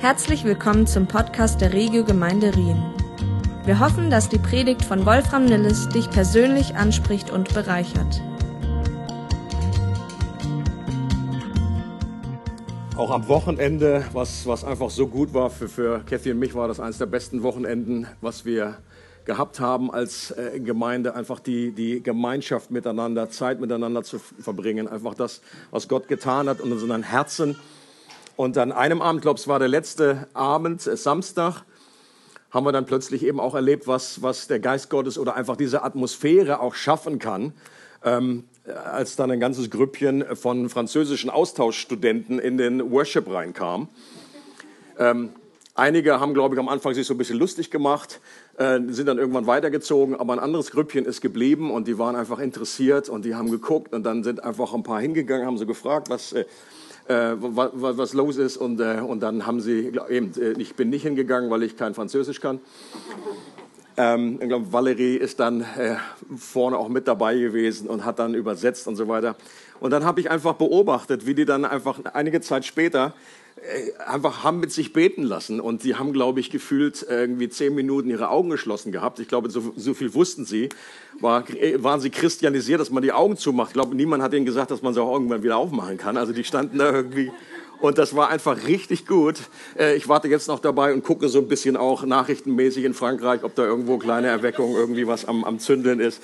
Herzlich willkommen zum Podcast der Regio Gemeinde Rien. Wir hoffen, dass die Predigt von Wolfram Nilles dich persönlich anspricht und bereichert. Auch am Wochenende, was, was einfach so gut war, für, für Kathy und mich war das eines der besten Wochenenden, was wir gehabt haben als äh, Gemeinde, einfach die, die Gemeinschaft miteinander, Zeit miteinander zu verbringen, einfach das, was Gott getan hat und in unseren Herzen. Und an einem Abend, glaube es war der letzte Abend, äh, Samstag, haben wir dann plötzlich eben auch erlebt, was, was der Geist Gottes oder einfach diese Atmosphäre auch schaffen kann. Ähm, als dann ein ganzes Grüppchen von französischen Austauschstudenten in den Worship reinkam. Ähm, einige haben, glaube ich, am Anfang sich so ein bisschen lustig gemacht, äh, sind dann irgendwann weitergezogen, aber ein anderes Grüppchen ist geblieben und die waren einfach interessiert und die haben geguckt und dann sind einfach ein paar hingegangen, haben sie gefragt, was, äh, äh was, was, los ist und, äh, und dann haben sie, eben, äh, ich bin nicht hingegangen, weil ich kein Französisch kann. Ähm, ich glaube, Valerie ist dann äh, vorne auch mit dabei gewesen und hat dann übersetzt und so weiter. Und dann habe ich einfach beobachtet, wie die dann einfach einige Zeit später einfach haben mit sich beten lassen und sie haben, glaube ich, gefühlt irgendwie zehn Minuten ihre Augen geschlossen gehabt. Ich glaube, so, so viel wussten sie. War, äh, waren sie christianisiert, dass man die Augen zumacht. Ich glaube, niemand hat ihnen gesagt, dass man sie auch irgendwann wieder aufmachen kann. Also die standen da irgendwie und das war einfach richtig gut. Äh, ich warte jetzt noch dabei und gucke so ein bisschen auch nachrichtenmäßig in Frankreich, ob da irgendwo kleine Erweckung irgendwie was am, am Zündeln ist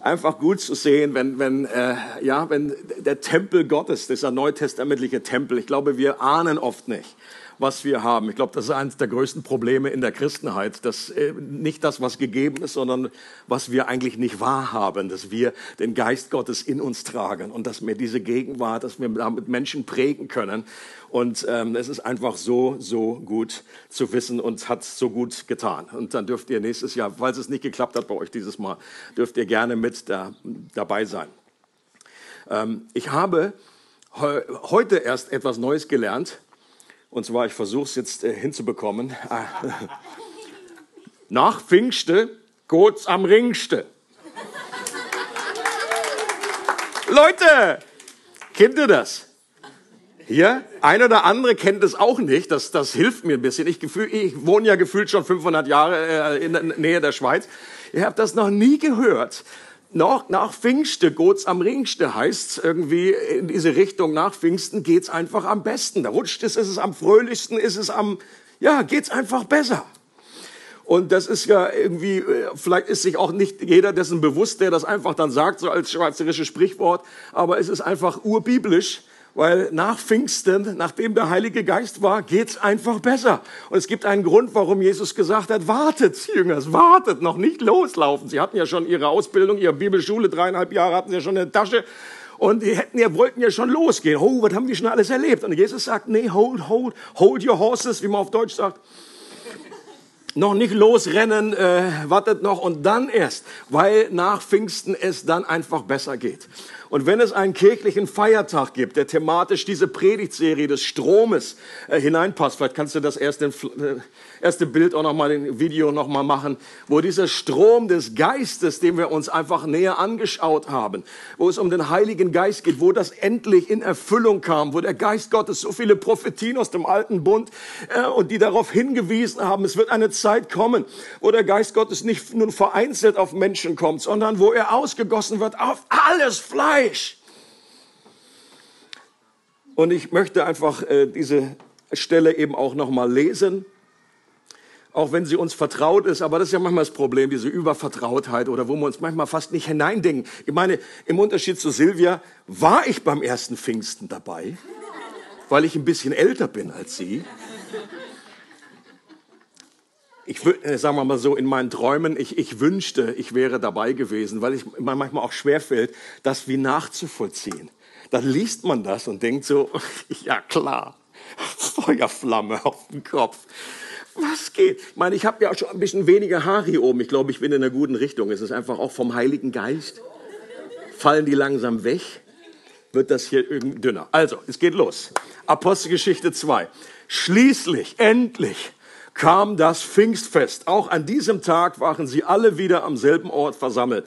einfach gut zu sehen, wenn, wenn, äh, ja, wenn der Tempel Gottes, dieser neutestamentliche Tempel, ich glaube, wir ahnen oft nicht, was wir haben. Ich glaube, das ist eines der größten Probleme in der Christenheit, dass äh, nicht das, was gegeben ist, sondern was wir eigentlich nicht wahrhaben, dass wir den Geist Gottes in uns tragen und dass wir diese Gegenwart, dass wir damit Menschen prägen können. Und ähm, es ist einfach so, so gut zu wissen und hat so gut getan. Und dann dürft ihr nächstes Jahr, falls es nicht geklappt hat bei euch dieses Mal, dürft ihr gerne mit da, dabei sein. Ähm, ich habe he heute erst etwas Neues gelernt. Und zwar, ich versuche es jetzt äh, hinzubekommen. Ah. Nach Pfingste geht's am Ringste. Leute, kennt ihr das? Hier, ein oder andere kennt es auch nicht. Das, das hilft mir ein bisschen. Ich, gefühl, ich wohne ja gefühlt schon 500 Jahre äh, in der Nähe der Schweiz. Ihr habt das noch nie gehört. Noch nach Pfingste, Gots am Ringste heißt irgendwie in diese Richtung. Nach Pfingsten geht's einfach am besten. Da rutscht es, ist es am fröhlichsten, ist es am, ja, geht's einfach besser. Und das ist ja irgendwie, äh, vielleicht ist sich auch nicht jeder dessen bewusst, der das einfach dann sagt, so als schweizerisches Sprichwort. Aber es ist einfach urbiblisch weil nach Pfingsten, nachdem der Heilige Geist war, geht's einfach besser. Und es gibt einen Grund, warum Jesus gesagt hat, wartet, Jüngers, wartet, noch nicht loslaufen. Sie hatten ja schon ihre Ausbildung, ihre Bibelschule, dreieinhalb Jahre hatten sie ja schon in der Tasche. Und die hätten ja, wollten ja schon losgehen. Oh, was haben die schon alles erlebt? Und Jesus sagt, nee, hold, hold, hold your horses, wie man auf Deutsch sagt noch nicht losrennen, äh, wartet noch und dann erst, weil nach Pfingsten es dann einfach besser geht. Und wenn es einen kirchlichen Feiertag gibt, der thematisch diese Predigtserie des Stromes äh, hineinpasst, vielleicht kannst du das erste, äh, erste Bild auch noch mal, den Video noch mal machen, wo dieser Strom des Geistes, den wir uns einfach näher angeschaut haben, wo es um den Heiligen Geist geht, wo das endlich in Erfüllung kam, wo der Geist Gottes so viele Prophetien aus dem alten Bund äh, und die darauf hingewiesen haben, es wird eine Zeit kommen, wo der Geist Gottes nicht nur vereinzelt auf Menschen kommt, sondern wo er ausgegossen wird auf alles Fleisch. Fleisch. Und ich möchte einfach äh, diese Stelle eben auch nochmal lesen, auch wenn sie uns vertraut ist. Aber das ist ja manchmal das Problem, diese Übervertrautheit oder wo wir uns manchmal fast nicht hineindenken. Ich meine, im Unterschied zu Silvia war ich beim ersten Pfingsten dabei, weil ich ein bisschen älter bin als sie ich äh, sagen wir mal so, in meinen Träumen, ich, ich wünschte, ich wäre dabei gewesen, weil es mir manchmal auch schwerfällt, das wie nachzuvollziehen. Dann liest man das und denkt so, ja klar, Feuerflamme auf dem Kopf. Was geht? Ich meine, ich habe ja auch schon ein bisschen weniger Haare hier oben. Ich glaube, ich bin in einer guten Richtung. Es ist einfach auch vom Heiligen Geist. Fallen die langsam weg? Wird das hier irgendwie dünner? Also, es geht los. Apostelgeschichte 2. Schließlich, endlich, kam das Pfingstfest. Auch an diesem Tag waren sie alle wieder am selben Ort versammelt.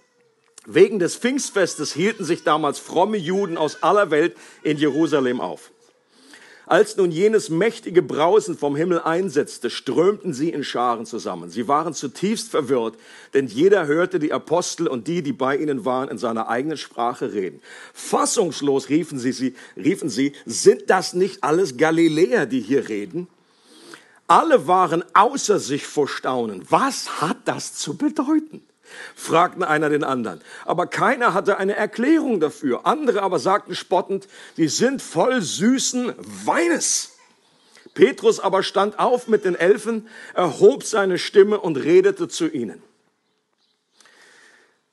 Wegen des Pfingstfestes hielten sich damals fromme Juden aus aller Welt in Jerusalem auf. Als nun jenes mächtige Brausen vom Himmel einsetzte, strömten sie in Scharen zusammen. Sie waren zutiefst verwirrt, denn jeder hörte die Apostel und die, die bei ihnen waren, in seiner eigenen Sprache reden. Fassungslos riefen sie, sie, riefen sie, sind das nicht alles Galiläer, die hier reden? Alle waren außer sich vor Staunen. Was hat das zu bedeuten? Fragten einer den anderen. Aber keiner hatte eine Erklärung dafür. Andere aber sagten spottend, sie sind voll süßen Weines. Petrus aber stand auf mit den Elfen, erhob seine Stimme und redete zu ihnen.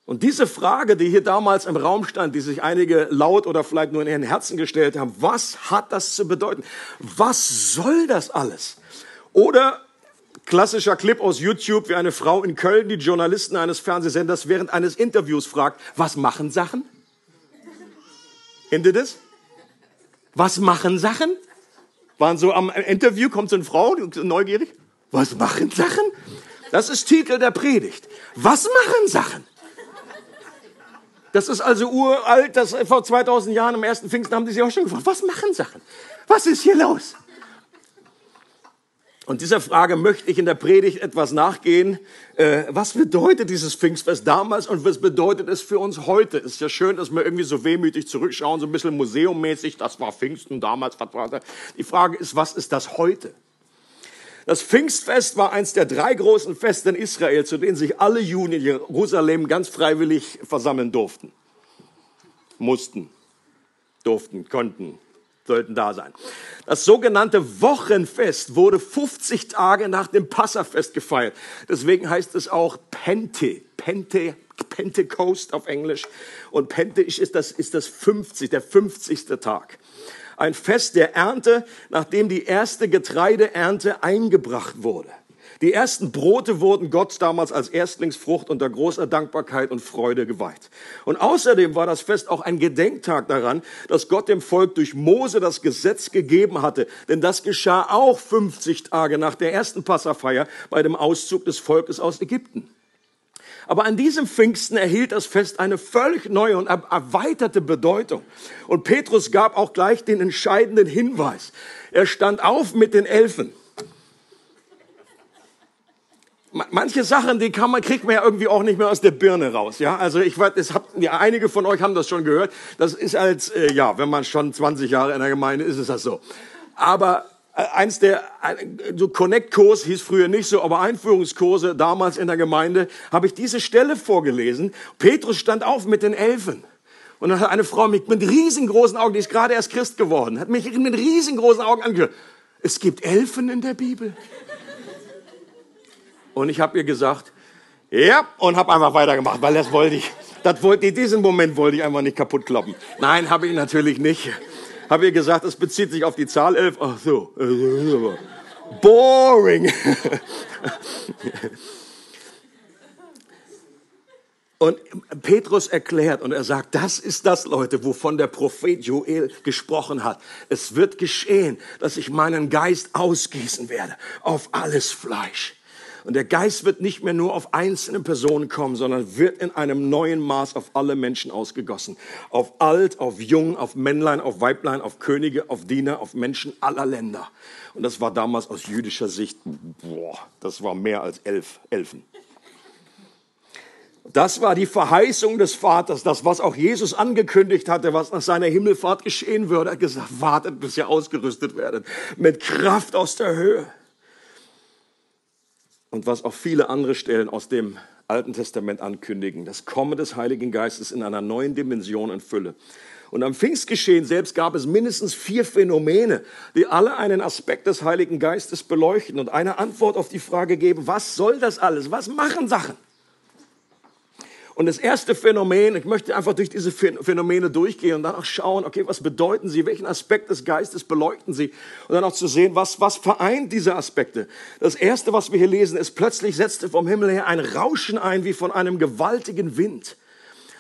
Und diese Frage, die hier damals im Raum stand, die sich einige laut oder vielleicht nur in ihren Herzen gestellt haben, was hat das zu bedeuten? Was soll das alles? Oder Klassischer Clip aus YouTube, wie eine Frau in Köln die Journalisten eines Fernsehsenders während eines Interviews fragt, was machen Sachen? Kennt ihr das? Was machen Sachen? Waren so am Interview, kommt so eine Frau, neugierig. Was machen Sachen? Das ist Titel der Predigt. Was machen Sachen? Das ist also uralt, das vor 2000 Jahren im ersten Pfingsten haben die sich auch schon gefragt, was machen Sachen? Was ist hier los? Und dieser Frage möchte ich in der Predigt etwas nachgehen. Äh, was bedeutet dieses Pfingstfest damals und was bedeutet es für uns heute? Ist ja schön, dass wir irgendwie so wehmütig zurückschauen, so ein bisschen museummäßig. Das war Pfingsten damals. Die Frage ist, was ist das heute? Das Pfingstfest war eins der drei großen Feste in Israel, zu denen sich alle Juden in Jerusalem ganz freiwillig versammeln durften. Mussten, durften, konnten, sollten da sein. Das sogenannte Wochenfest wurde 50 Tage nach dem Passafest gefeiert. Deswegen heißt es auch Pente, Pente, Pentecost auf Englisch. Und Pente ist das, ist das 50, der 50. Tag. Ein Fest der Ernte, nachdem die erste Getreideernte eingebracht wurde. Die ersten Brote wurden Gott damals als Erstlingsfrucht unter großer Dankbarkeit und Freude geweiht. Und außerdem war das Fest auch ein Gedenktag daran, dass Gott dem Volk durch Mose das Gesetz gegeben hatte. Denn das geschah auch 50 Tage nach der ersten Passafeier bei dem Auszug des Volkes aus Ägypten. Aber an diesem Pfingsten erhielt das Fest eine völlig neue und erweiterte Bedeutung. Und Petrus gab auch gleich den entscheidenden Hinweis. Er stand auf mit den Elfen manche Sachen, die kann man, kriegt man ja irgendwie auch nicht mehr aus der Birne raus. Ja, also ich weiß, es habt, ja, einige von euch haben das schon gehört. Das ist als, äh, ja, wenn man schon 20 Jahre in der Gemeinde ist, ist das so. Aber äh, eins der, so Connect-Kurs hieß früher nicht so, aber Einführungskurse damals in der Gemeinde, habe ich diese Stelle vorgelesen. Petrus stand auf mit den Elfen. Und dann hat eine Frau mit, mit riesengroßen Augen, die ist gerade erst Christ geworden, hat mich mit riesengroßen Augen angehört. Es gibt Elfen in der Bibel. Und ich habe ihr gesagt, ja, und habe einfach weitergemacht, weil das wollte ich. Das wollte, diesen Moment wollte ich einfach nicht kaputt kloppen. Nein, habe ich natürlich nicht. Habe ihr gesagt, es bezieht sich auf die Zahl 11. Ach so. Boring. Und Petrus erklärt und er sagt, das ist das, Leute, wovon der Prophet Joel gesprochen hat. Es wird geschehen, dass ich meinen Geist ausgießen werde auf alles Fleisch. Und der Geist wird nicht mehr nur auf einzelne Personen kommen, sondern wird in einem neuen Maß auf alle Menschen ausgegossen. Auf alt, auf jung, auf Männlein, auf Weiblein, auf Könige, auf Diener, auf Menschen aller Länder. Und das war damals aus jüdischer Sicht, boah, das war mehr als elf Elfen. Das war die Verheißung des Vaters, das, was auch Jesus angekündigt hatte, was nach seiner Himmelfahrt geschehen würde. Er hat gesagt, wartet, bis ihr ausgerüstet werdet, mit Kraft aus der Höhe und was auch viele andere Stellen aus dem Alten Testament ankündigen. Das Kommen des Heiligen Geistes in einer neuen Dimension und Fülle. Und am Pfingstgeschehen selbst gab es mindestens vier Phänomene, die alle einen Aspekt des Heiligen Geistes beleuchten und eine Antwort auf die Frage geben, was soll das alles? Was machen Sachen? Und das erste Phänomen, ich möchte einfach durch diese Phänomene durchgehen und dann auch schauen, okay, was bedeuten sie, welchen Aspekt des Geistes beleuchten sie und dann auch zu sehen, was, was vereint diese Aspekte. Das erste, was wir hier lesen, ist, plötzlich setzte vom Himmel her ein Rauschen ein, wie von einem gewaltigen Wind.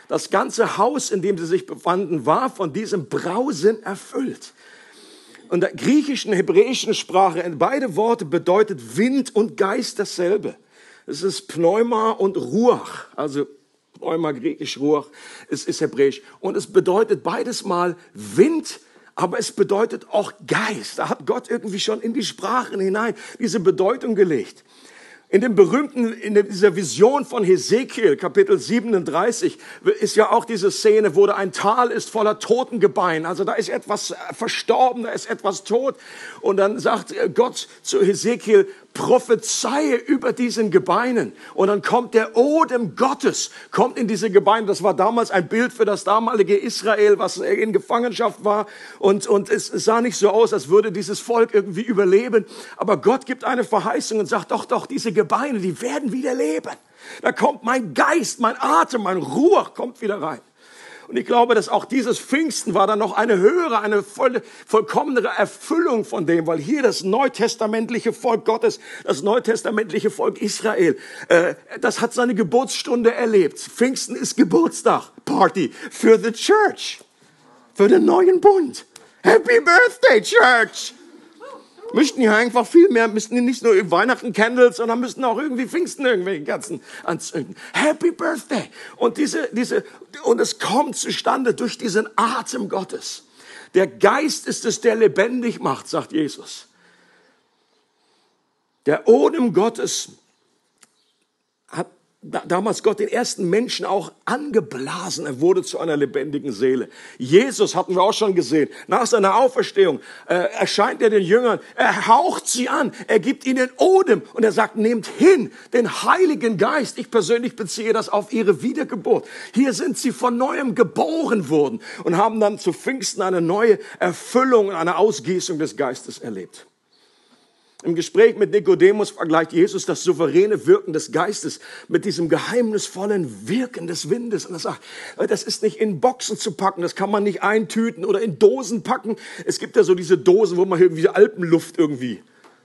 Das ganze Haus, in dem sie sich befanden, war von diesem Brausen erfüllt. Und der griechischen, hebräischen Sprache, beide Worte bedeutet Wind und Geist dasselbe. Es ist Pneuma und Ruach, also Pneuma griechisch, Ruach, es ist hebräisch. Und es bedeutet beides mal Wind, aber es bedeutet auch Geist. Da hat Gott irgendwie schon in die Sprachen hinein diese Bedeutung gelegt. In dem berühmten, in dieser Vision von Hesekiel, Kapitel 37, ist ja auch diese Szene, wo da ein Tal ist voller Totengebein. Also da ist etwas verstorben, da ist etwas tot. Und dann sagt Gott zu Hesekiel, prophezeie über diesen Gebeinen. Und dann kommt der Odem Gottes, kommt in diese Gebeine. Das war damals ein Bild für das damalige Israel, was in Gefangenschaft war. Und, und es sah nicht so aus, als würde dieses Volk irgendwie überleben. Aber Gott gibt eine Verheißung und sagt, doch, doch, diese Gebeine, die werden wieder leben. Da kommt mein Geist, mein Atem, mein Ruhe kommt wieder rein. Und ich glaube, dass auch dieses Pfingsten war dann noch eine höhere, eine voll, vollkommenere Erfüllung von dem, weil hier das neutestamentliche Volk Gottes, das neutestamentliche Volk Israel, äh, das hat seine Geburtsstunde erlebt. Pfingsten ist Geburtstag, Party für the Church, für den neuen Bund. Happy Birthday, Church! Müssten ja einfach viel mehr, müssten nicht nur Weihnachten Candles, sondern müssten auch irgendwie Pfingsten irgendwelche Kerzen anzünden. Happy Birthday! Und diese, diese, und es kommt zustande durch diesen Atem Gottes. Der Geist ist es, der lebendig macht, sagt Jesus. Der Odem Gottes damals Gott den ersten Menschen auch angeblasen. Er wurde zu einer lebendigen Seele. Jesus hatten wir auch schon gesehen. Nach seiner Auferstehung äh, erscheint er den Jüngern. Er haucht sie an. Er gibt ihnen Odem und er sagt, nehmt hin den Heiligen Geist. Ich persönlich beziehe das auf ihre Wiedergeburt. Hier sind sie von neuem geboren worden und haben dann zu Pfingsten eine neue Erfüllung und eine Ausgießung des Geistes erlebt. Im Gespräch mit Nikodemus vergleicht Jesus das souveräne Wirken des Geistes mit diesem geheimnisvollen Wirken des Windes. Und er sagt, das ist nicht in Boxen zu packen, das kann man nicht eintüten oder in Dosen packen. Es gibt ja so diese Dosen, wo man irgendwie Alpenluft irgendwie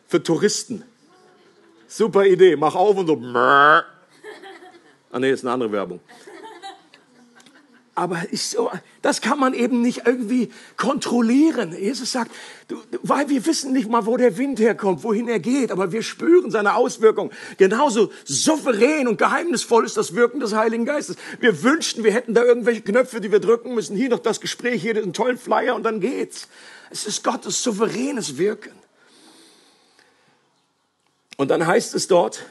für Touristen. Super Idee, mach auf und so. Ah nee, ist eine andere Werbung. Aber ich so, das kann man eben nicht irgendwie kontrollieren. Jesus sagt, du, weil wir wissen nicht mal, wo der Wind herkommt, wohin er geht, aber wir spüren seine Auswirkung. Genauso souverän und geheimnisvoll ist das Wirken des Heiligen Geistes. Wir wünschten, wir hätten da irgendwelche Knöpfe, die wir drücken müssen. Hier noch das Gespräch, hier einen tollen Flyer und dann geht's. Es ist Gottes souveränes Wirken. Und dann heißt es dort,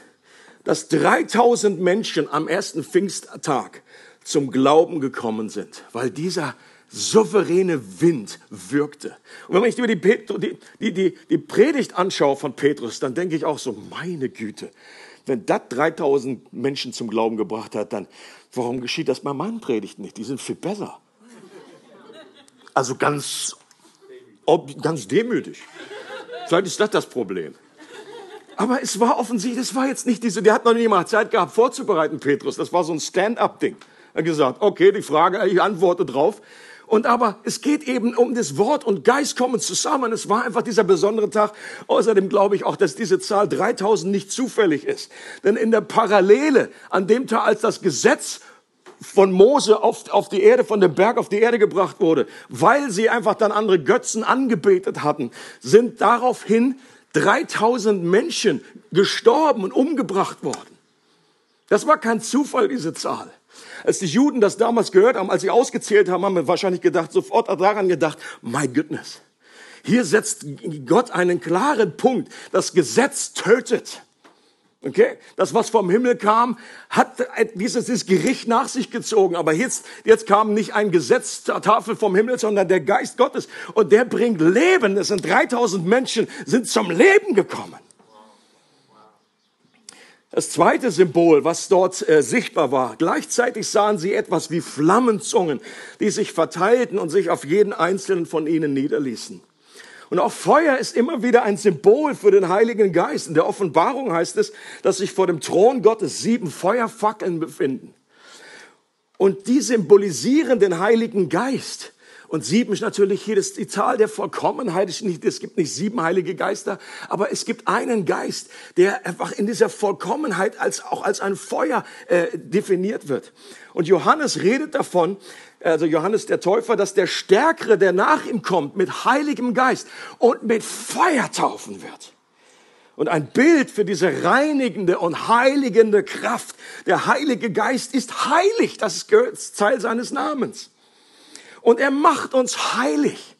dass 3000 Menschen am ersten Pfingsttag zum Glauben gekommen sind, weil dieser souveräne Wind wirkte. Und wenn ich mir die, die, die, die Predigt anschaue von Petrus, dann denke ich auch so, meine Güte, wenn das 3000 Menschen zum Glauben gebracht hat, dann warum geschieht das bei meinen Predigten nicht? Die sind viel besser. Also ganz, ganz demütig. Vielleicht ist das das Problem. Aber es war offensichtlich, es war jetzt nicht diese, der hat noch nie mal Zeit gehabt vorzubereiten, Petrus. Das war so ein Stand-up-Ding. Er gesagt, okay, die Frage, ich antworte drauf. Und aber es geht eben um das Wort und Geist kommen zusammen. Es war einfach dieser besondere Tag. Außerdem glaube ich auch, dass diese Zahl 3000 nicht zufällig ist. Denn in der Parallele an dem Tag, als das Gesetz von Mose auf, auf die Erde, von dem Berg auf die Erde gebracht wurde, weil sie einfach dann andere Götzen angebetet hatten, sind daraufhin 3000 Menschen gestorben und umgebracht worden. Das war kein Zufall, diese Zahl. Als die Juden das damals gehört haben, als sie ausgezählt haben, haben wir wahrscheinlich gedacht, sofort daran gedacht, my goodness. Hier setzt Gott einen klaren Punkt. Das Gesetz tötet. Okay? Das, was vom Himmel kam, hat dieses, dieses Gericht nach sich gezogen. Aber jetzt, jetzt kam nicht ein Gesetz zur Tafel vom Himmel, sondern der Geist Gottes. Und der bringt Leben. Es sind 3000 Menschen, sind zum Leben gekommen. Das zweite Symbol, was dort äh, sichtbar war, gleichzeitig sahen sie etwas wie Flammenzungen, die sich verteilten und sich auf jeden einzelnen von ihnen niederließen. Und auch Feuer ist immer wieder ein Symbol für den Heiligen Geist. In der Offenbarung heißt es, dass sich vor dem Thron Gottes sieben Feuerfackeln befinden. Und die symbolisieren den Heiligen Geist. Und sieben ist natürlich hier das, die Zahl der Vollkommenheit. Es gibt nicht sieben heilige Geister, aber es gibt einen Geist, der einfach in dieser Vollkommenheit als, auch als ein Feuer äh, definiert wird. Und Johannes redet davon, also Johannes der Täufer, dass der Stärkere, der nach ihm kommt, mit heiligem Geist und mit Feuer taufen wird. Und ein Bild für diese reinigende und heiligende Kraft. Der Heilige Geist ist heilig. Das ist Teil seines Namens. Und er macht uns heilig.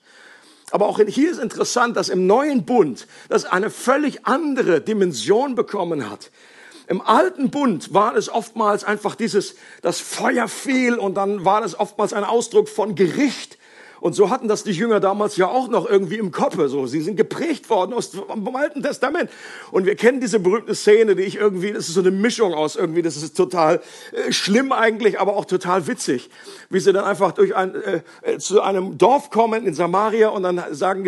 Aber auch hier ist interessant, dass im neuen Bund das eine völlig andere Dimension bekommen hat. Im alten Bund war es oftmals einfach dieses, das Feuer fiel und dann war es oftmals ein Ausdruck von Gericht. Und so hatten das die Jünger damals ja auch noch irgendwie im Kopf. So, sie sind geprägt worden aus dem Alten Testament. Und wir kennen diese berühmte Szene, die ich irgendwie, das ist so eine Mischung aus irgendwie, das ist total äh, schlimm eigentlich, aber auch total witzig. Wie sie dann einfach durch ein, äh, äh zu einem Dorf kommen in Samaria und dann sagen,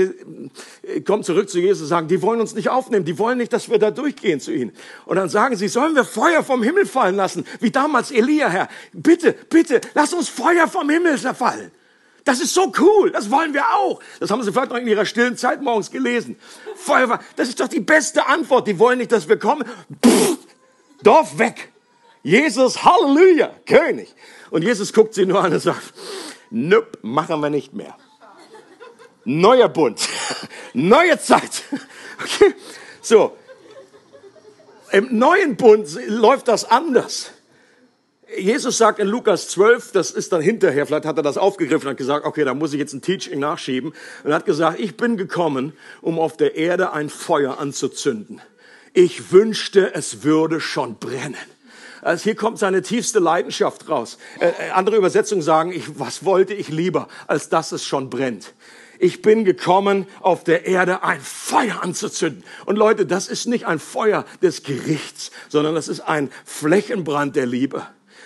äh, kommen zurück zu Jesus sagen, die wollen uns nicht aufnehmen, die wollen nicht, dass wir da durchgehen zu ihnen. Und dann sagen sie, sollen wir Feuer vom Himmel fallen lassen, wie damals Elia, Herr. Bitte, bitte, lass uns Feuer vom Himmel zerfallen. Das ist so cool, das wollen wir auch. Das haben Sie vielleicht noch in Ihrer stillen Zeit morgens gelesen. Feuerwehr, das ist doch die beste Antwort. Die wollen nicht, dass wir kommen. Pff, Dorf weg. Jesus, Halleluja, König. Und Jesus guckt sie nur an und sagt, nüpp, machen wir nicht mehr. Neuer Bund, neue Zeit. Okay? So, im neuen Bund läuft das anders. Jesus sagt in Lukas 12, das ist dann hinterher, vielleicht hat er das aufgegriffen und hat gesagt, okay, da muss ich jetzt ein Teaching nachschieben. Und hat gesagt, ich bin gekommen, um auf der Erde ein Feuer anzuzünden. Ich wünschte, es würde schon brennen. Also hier kommt seine tiefste Leidenschaft raus. Äh, äh, andere Übersetzungen sagen, ich, was wollte ich lieber, als dass es schon brennt. Ich bin gekommen, auf der Erde ein Feuer anzuzünden. Und Leute, das ist nicht ein Feuer des Gerichts, sondern das ist ein Flächenbrand der Liebe.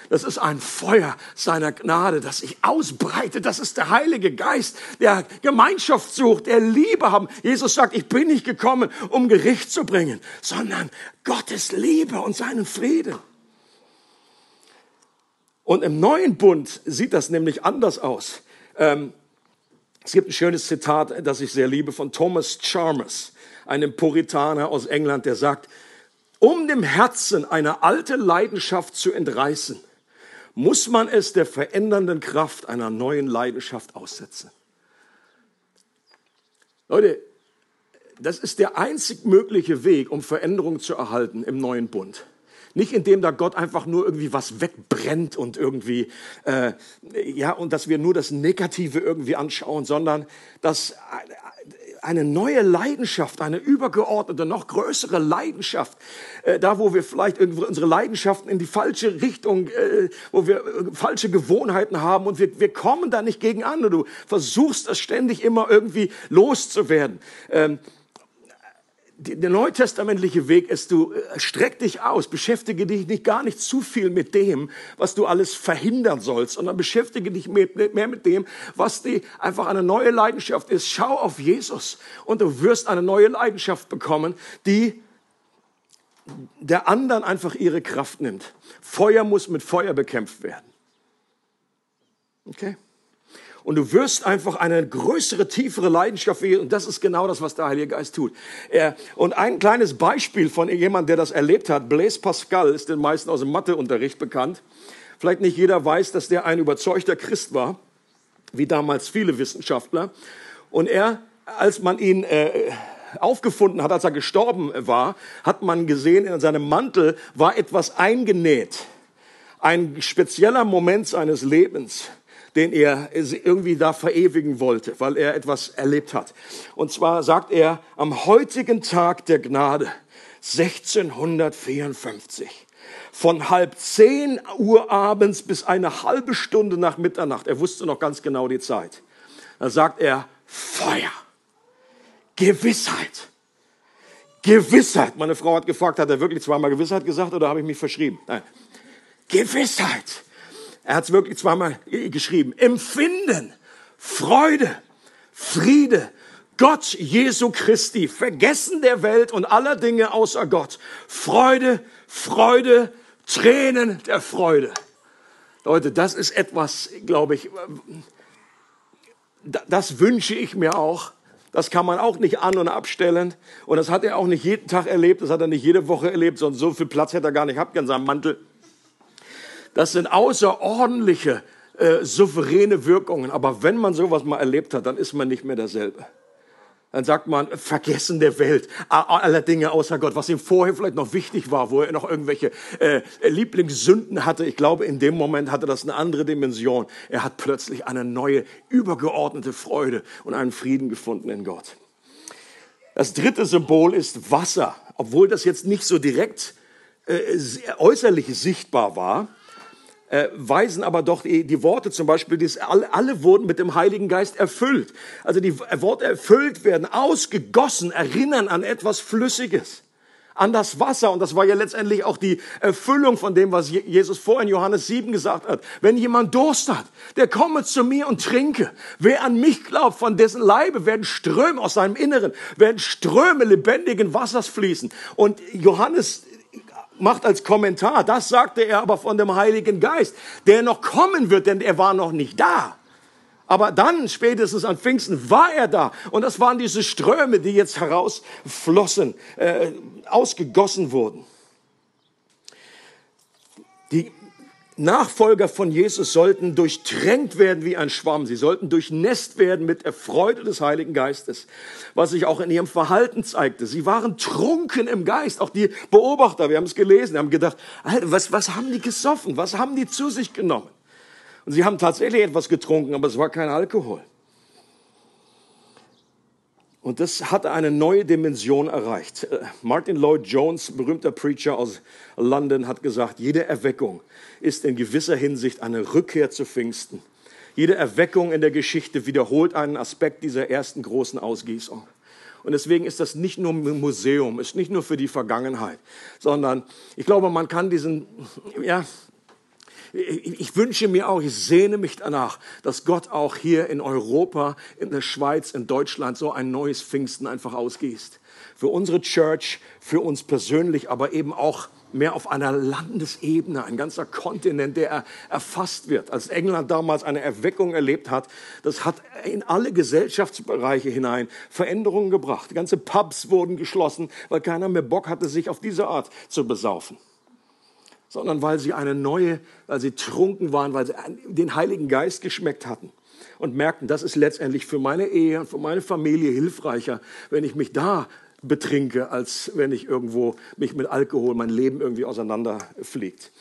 Das ist ein Feuer seiner Gnade, das sich ausbreitet. Das ist der Heilige Geist, der Gemeinschaft sucht, der Liebe haben. Jesus sagt, ich bin nicht gekommen, um Gericht zu bringen, sondern Gottes Liebe und seinen Frieden. Und im neuen Bund sieht das nämlich anders aus. Ähm, es gibt ein schönes Zitat, das ich sehr liebe, von Thomas Chalmers, einem Puritaner aus England, der sagt, um dem Herzen eine alte Leidenschaft zu entreißen, muss man es der verändernden Kraft einer neuen Leidenschaft aussetzen. Leute, das ist der einzig mögliche Weg, um Veränderung zu erhalten im neuen Bund. Nicht indem da Gott einfach nur irgendwie was wegbrennt und irgendwie, äh, ja, und dass wir nur das Negative irgendwie anschauen, sondern dass eine neue Leidenschaft, eine übergeordnete, noch größere Leidenschaft, äh, da wo wir vielleicht unsere Leidenschaften in die falsche Richtung, äh, wo wir äh, falsche Gewohnheiten haben und wir, wir kommen da nicht gegen an und du versuchst das ständig immer irgendwie loszuwerden. Ähm, der neutestamentliche Weg ist, du äh, streck dich aus, beschäftige dich nicht gar nicht zu viel mit dem, was du alles verhindern sollst, sondern beschäftige dich mehr, mit dem, was die einfach eine neue Leidenschaft ist. Schau auf Jesus und du wirst eine neue Leidenschaft bekommen, die der anderen einfach ihre Kraft nimmt. Feuer muss mit Feuer bekämpft werden. Okay? Und du wirst einfach eine größere, tiefere Leidenschaft für Und das ist genau das, was der Heilige Geist tut. Er, und ein kleines Beispiel von jemandem, der das erlebt hat. Blaise Pascal ist den meisten aus dem Matheunterricht bekannt. Vielleicht nicht jeder weiß, dass der ein überzeugter Christ war, wie damals viele Wissenschaftler. Und er, als man ihn äh, aufgefunden hat, als er gestorben war, hat man gesehen, in seinem Mantel war etwas eingenäht. Ein spezieller Moment seines Lebens den er irgendwie da verewigen wollte, weil er etwas erlebt hat. Und zwar sagt er, am heutigen Tag der Gnade, 1654, von halb zehn Uhr abends bis eine halbe Stunde nach Mitternacht, er wusste noch ganz genau die Zeit, da sagt er, Feuer, Gewissheit. Gewissheit. Meine Frau hat gefragt, hat er wirklich zweimal Gewissheit gesagt oder habe ich mich verschrieben? Nein. Gewissheit. Er hat es wirklich zweimal geschrieben. Empfinden, Freude, Friede, Gott Jesu Christi, Vergessen der Welt und aller Dinge außer Gott. Freude, Freude, Tränen der Freude. Leute, das ist etwas, glaube ich, das wünsche ich mir auch. Das kann man auch nicht an- und abstellen. Und das hat er auch nicht jeden Tag erlebt, das hat er nicht jede Woche erlebt, sondern so viel Platz hätte er gar nicht gehabt in seinem Mantel. Das sind außerordentliche, äh, souveräne Wirkungen. Aber wenn man sowas mal erlebt hat, dann ist man nicht mehr derselbe. Dann sagt man, vergessen der Welt, aller Dinge außer Gott, was ihm vorher vielleicht noch wichtig war, wo er noch irgendwelche äh, Lieblingssünden hatte. Ich glaube, in dem Moment hatte das eine andere Dimension. Er hat plötzlich eine neue, übergeordnete Freude und einen Frieden gefunden in Gott. Das dritte Symbol ist Wasser. Obwohl das jetzt nicht so direkt äh, äußerlich sichtbar war, äh, weisen aber doch die, die Worte zum Beispiel, die alle, alle wurden mit dem Heiligen Geist erfüllt. Also die Worte erfüllt werden, ausgegossen, erinnern an etwas Flüssiges an das Wasser. Und das war ja letztendlich auch die Erfüllung von dem, was Jesus vor in Johannes 7 gesagt hat. Wenn jemand Durst hat, der komme zu mir und trinke. Wer an mich glaubt, von dessen Leibe werden Ströme aus seinem Inneren, werden Ströme lebendigen Wassers fließen. Und Johannes macht als Kommentar, das sagte er aber von dem Heiligen Geist, der noch kommen wird, denn er war noch nicht da. Aber dann, spätestens an Pfingsten, war er da. Und das waren diese Ströme, die jetzt herausflossen, äh, ausgegossen wurden. Die Nachfolger von Jesus sollten durchtränkt werden wie ein Schwamm. Sie sollten durchnässt werden mit der Freude des Heiligen Geistes, was sich auch in ihrem Verhalten zeigte. Sie waren trunken im Geist. Auch die Beobachter, wir haben es gelesen, haben gedacht, was, was haben die gesoffen? Was haben die zu sich genommen? Und sie haben tatsächlich etwas getrunken, aber es war kein Alkohol. Und das hat eine neue Dimension erreicht. Äh, Martin Lloyd Jones, berühmter Preacher aus London, hat gesagt, jede Erweckung ist in gewisser Hinsicht eine Rückkehr zu Pfingsten. Jede Erweckung in der Geschichte wiederholt einen Aspekt dieser ersten großen Ausgießung. Und deswegen ist das nicht nur ein Museum, ist nicht nur für die Vergangenheit, sondern ich glaube, man kann diesen, ja, ich wünsche mir auch, ich sehne mich danach, dass Gott auch hier in Europa, in der Schweiz, in Deutschland so ein neues Pfingsten einfach ausgießt. Für unsere Church, für uns persönlich, aber eben auch mehr auf einer Landesebene, ein ganzer Kontinent, der erfasst wird. Als England damals eine Erweckung erlebt hat, das hat in alle Gesellschaftsbereiche hinein Veränderungen gebracht. Ganze Pubs wurden geschlossen, weil keiner mehr Bock hatte, sich auf diese Art zu besaufen sondern weil sie eine neue, weil sie trunken waren, weil sie den Heiligen Geist geschmeckt hatten und merkten, das ist letztendlich für meine Ehe und für meine Familie hilfreicher, wenn ich mich da betrinke, als wenn ich irgendwo mich mit Alkohol, mein Leben irgendwie auseinanderfliegt.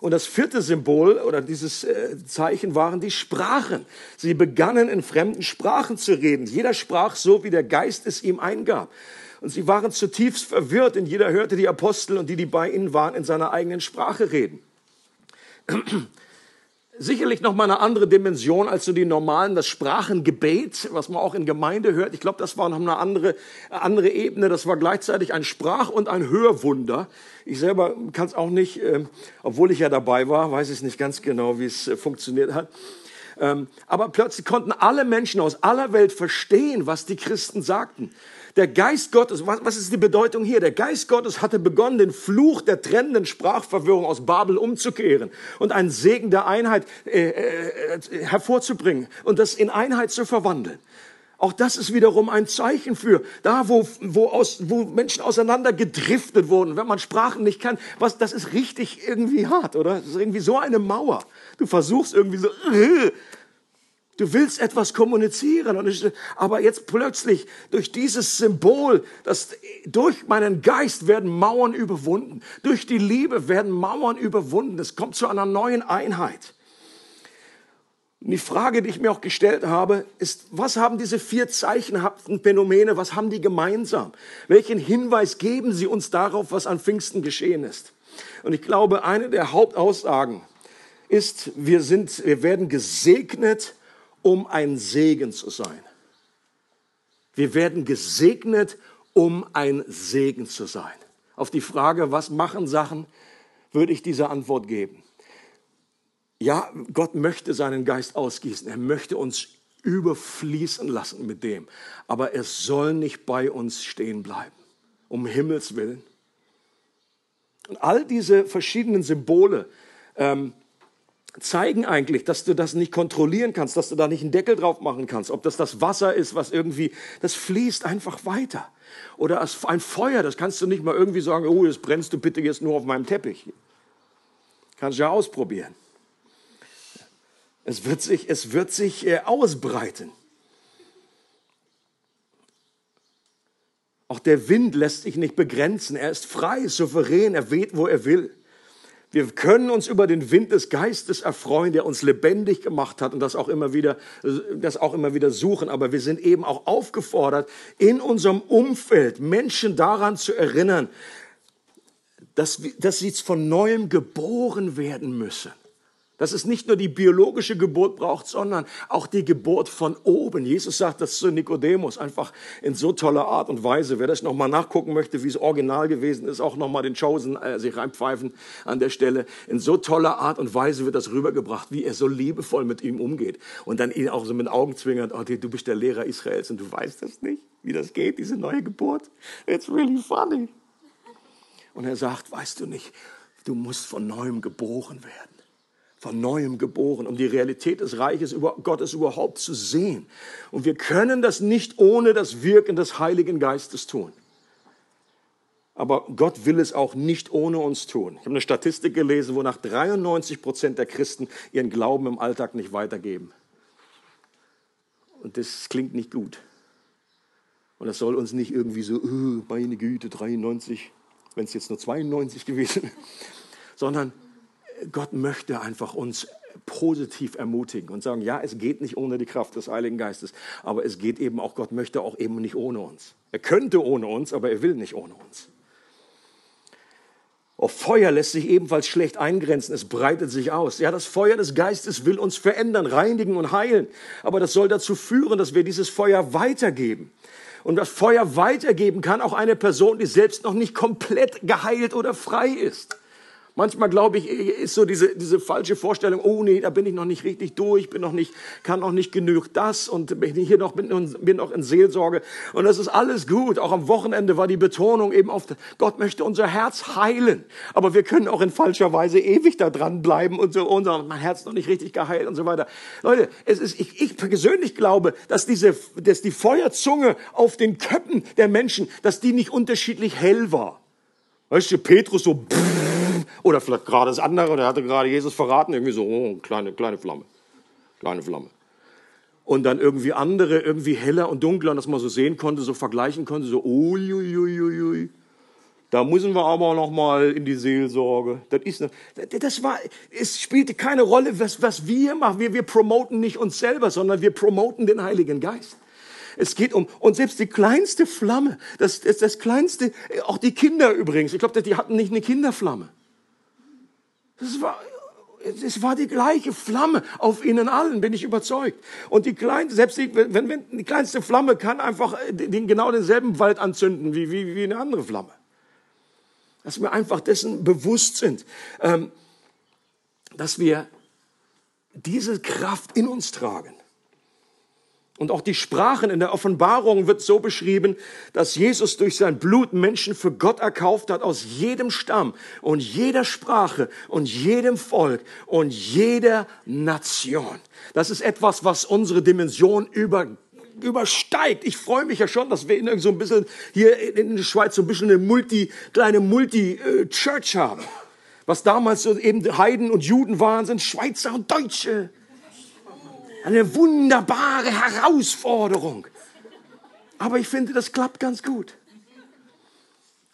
Und das vierte Symbol oder dieses äh, Zeichen waren die Sprachen. Sie begannen in fremden Sprachen zu reden. Jeder sprach so, wie der Geist es ihm eingab. Und sie waren zutiefst verwirrt, denn jeder hörte die Apostel und die, die bei ihnen waren, in seiner eigenen Sprache reden. Sicherlich noch mal eine andere Dimension als so die normalen, das Sprachengebet, was man auch in Gemeinde hört. Ich glaube, das war noch eine andere, andere Ebene. Das war gleichzeitig ein Sprach- und ein Hörwunder. Ich selber kann es auch nicht, äh, obwohl ich ja dabei war, weiß ich nicht ganz genau, wie es äh, funktioniert hat. Ähm, aber plötzlich konnten alle Menschen aus aller Welt verstehen, was die Christen sagten. Der Geist Gottes, was, was ist die Bedeutung hier? Der Geist Gottes hatte begonnen, den Fluch der trennenden Sprachverwirrung aus Babel umzukehren und einen Segen der Einheit äh, äh, hervorzubringen und das in Einheit zu verwandeln. Auch das ist wiederum ein Zeichen für da, wo, wo, aus, wo Menschen auseinander gedriftet wurden, wenn man Sprachen nicht kann. Was, das ist richtig irgendwie hart, oder? Das ist irgendwie so eine Mauer. Du versuchst irgendwie so, äh, Du willst etwas kommunizieren, ich, aber jetzt plötzlich durch dieses Symbol, dass durch meinen Geist werden Mauern überwunden, durch die Liebe werden Mauern überwunden. Es kommt zu einer neuen Einheit. Und die Frage, die ich mir auch gestellt habe, ist, was haben diese vier zeichenhaften Phänomene, was haben die gemeinsam? Welchen Hinweis geben sie uns darauf, was an Pfingsten geschehen ist? Und ich glaube, eine der Hauptaussagen ist, wir sind, wir werden gesegnet um ein Segen zu sein. Wir werden gesegnet, um ein Segen zu sein. Auf die Frage, was machen Sachen, würde ich diese Antwort geben. Ja, Gott möchte seinen Geist ausgießen. Er möchte uns überfließen lassen mit dem. Aber er soll nicht bei uns stehen bleiben. Um Himmels Willen. Und all diese verschiedenen Symbole ähm, zeigen eigentlich, dass du das nicht kontrollieren kannst, dass du da nicht einen Deckel drauf machen kannst, ob das das Wasser ist, was irgendwie, das fließt einfach weiter. Oder ein Feuer, das kannst du nicht mal irgendwie sagen, oh, jetzt brennst du bitte jetzt nur auf meinem Teppich. Kannst du ja ausprobieren. Es wird sich, es wird sich äh, ausbreiten. Auch der Wind lässt sich nicht begrenzen. Er ist frei, souverän, er weht, wo er will. Wir können uns über den Wind des Geistes erfreuen, der uns lebendig gemacht hat und das auch immer wieder, das auch immer wieder suchen. Aber wir sind eben auch aufgefordert, in unserem Umfeld Menschen daran zu erinnern, dass, dass sie von neuem geboren werden müssen. Dass es nicht nur die biologische Geburt braucht, sondern auch die Geburt von oben. Jesus sagt das zu Nikodemus einfach in so toller Art und Weise. Wer das nochmal nachgucken möchte, wie es original gewesen ist, auch nochmal den Chosen äh, sich reinpfeifen an der Stelle. In so toller Art und Weise wird das rübergebracht, wie er so liebevoll mit ihm umgeht. Und dann ihn auch so mit Augen zwingert, oh, du bist der Lehrer Israels und du weißt das nicht, wie das geht, diese neue Geburt. It's really funny. Und er sagt, weißt du nicht, du musst von neuem geboren werden von neuem geboren, um die Realität des Reiches Gottes überhaupt zu sehen. Und wir können das nicht ohne das Wirken des Heiligen Geistes tun. Aber Gott will es auch nicht ohne uns tun. Ich habe eine Statistik gelesen, wonach 93 Prozent der Christen ihren Glauben im Alltag nicht weitergeben. Und das klingt nicht gut. Und das soll uns nicht irgendwie so, oh, meine Güte, 93, wenn es jetzt nur 92 gewesen wäre, sondern Gott möchte einfach uns positiv ermutigen und sagen, ja, es geht nicht ohne die Kraft des Heiligen Geistes, aber es geht eben auch, Gott möchte auch eben nicht ohne uns. Er könnte ohne uns, aber er will nicht ohne uns. Auch Feuer lässt sich ebenfalls schlecht eingrenzen, es breitet sich aus. Ja, das Feuer des Geistes will uns verändern, reinigen und heilen, aber das soll dazu führen, dass wir dieses Feuer weitergeben. Und das Feuer weitergeben kann auch eine Person, die selbst noch nicht komplett geheilt oder frei ist. Manchmal glaube ich, ist so diese, diese falsche Vorstellung, oh nee, da bin ich noch nicht richtig durch, bin noch nicht, kann noch nicht genug das und bin hier noch, bin, noch in Seelsorge. Und das ist alles gut. Auch am Wochenende war die Betonung eben auf, Gott möchte unser Herz heilen. Aber wir können auch in falscher Weise ewig da dran bleiben und so, unser, mein Herz noch nicht richtig geheilt und so weiter. Leute, es ist, ich, ich persönlich glaube, dass diese, dass die Feuerzunge auf den Köppen der Menschen, dass die nicht unterschiedlich hell war. Weißt du, Petrus so, pff, oder vielleicht gerade das andere, der hatte gerade Jesus verraten, irgendwie so, oh, kleine, kleine Flamme. Kleine Flamme. Und dann irgendwie andere, irgendwie heller und dunkler, dass man so sehen konnte, so vergleichen konnte, so, uiuiuiui. Ui, ui. Da müssen wir aber noch mal in die Seelsorge. Das ist, das war, es spielte keine Rolle, was, was wir machen. Wir, wir promoten nicht uns selber, sondern wir promoten den Heiligen Geist. Es geht um, und selbst die kleinste Flamme, das, das, das kleinste, auch die Kinder übrigens, ich glaube, die hatten nicht eine Kinderflamme. Das war, es war die gleiche Flamme auf ihnen allen, bin ich überzeugt. Und die kleinste, selbst die, wenn, wenn, die kleinste Flamme kann einfach den, genau denselben Wald anzünden wie, wie, wie eine andere Flamme. Dass wir einfach dessen bewusst sind, ähm, dass wir diese Kraft in uns tragen. Und auch die Sprachen in der Offenbarung wird so beschrieben, dass Jesus durch sein Blut Menschen für Gott erkauft hat aus jedem Stamm und jeder Sprache und jedem Volk und jeder Nation. Das ist etwas, was unsere Dimension über übersteigt. Ich freue mich ja schon, dass wir in so ein bisschen hier in der Schweiz so ein bisschen eine Multi, kleine Multi-Church haben. Was damals so eben Heiden und Juden waren, sind Schweizer und Deutsche. Eine wunderbare Herausforderung. Aber ich finde, das klappt ganz gut.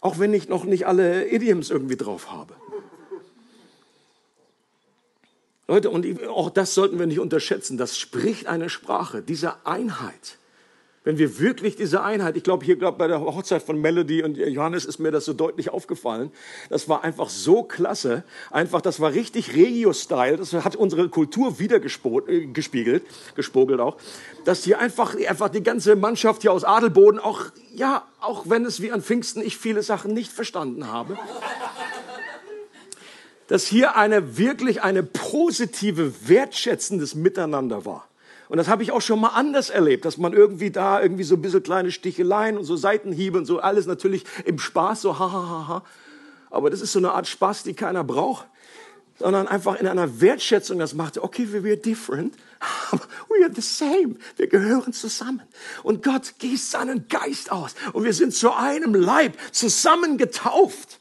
Auch wenn ich noch nicht alle Idioms irgendwie drauf habe. Leute, und auch das sollten wir nicht unterschätzen. Das spricht eine Sprache, diese Einheit. Wenn wir wirklich diese Einheit, ich glaube, hier glaub, bei der Hochzeit von Melody und Johannes ist mir das so deutlich aufgefallen. Das war einfach so klasse. Einfach, das war richtig Regio-Style. Das hat unsere Kultur wieder äh, gespiegelt, gespogelt auch. Dass hier einfach, einfach die ganze Mannschaft hier aus Adelboden auch, ja, auch wenn es wie an Pfingsten ich viele Sachen nicht verstanden habe. dass hier eine wirklich eine positive, wertschätzendes Miteinander war. Und das habe ich auch schon mal anders erlebt, dass man irgendwie da irgendwie so ein bisschen kleine Sticheleien und so Seitenhiebe und so alles natürlich im Spaß, so ha, ha, ha, ha. Aber das ist so eine Art Spaß, die keiner braucht. sondern einfach in einer Wertschätzung das machte, okay, we are different, we are the same. Wir gehören zusammen. Und Gott gießt seinen Geist aus und wir sind zu einem Leib zusammen getauft.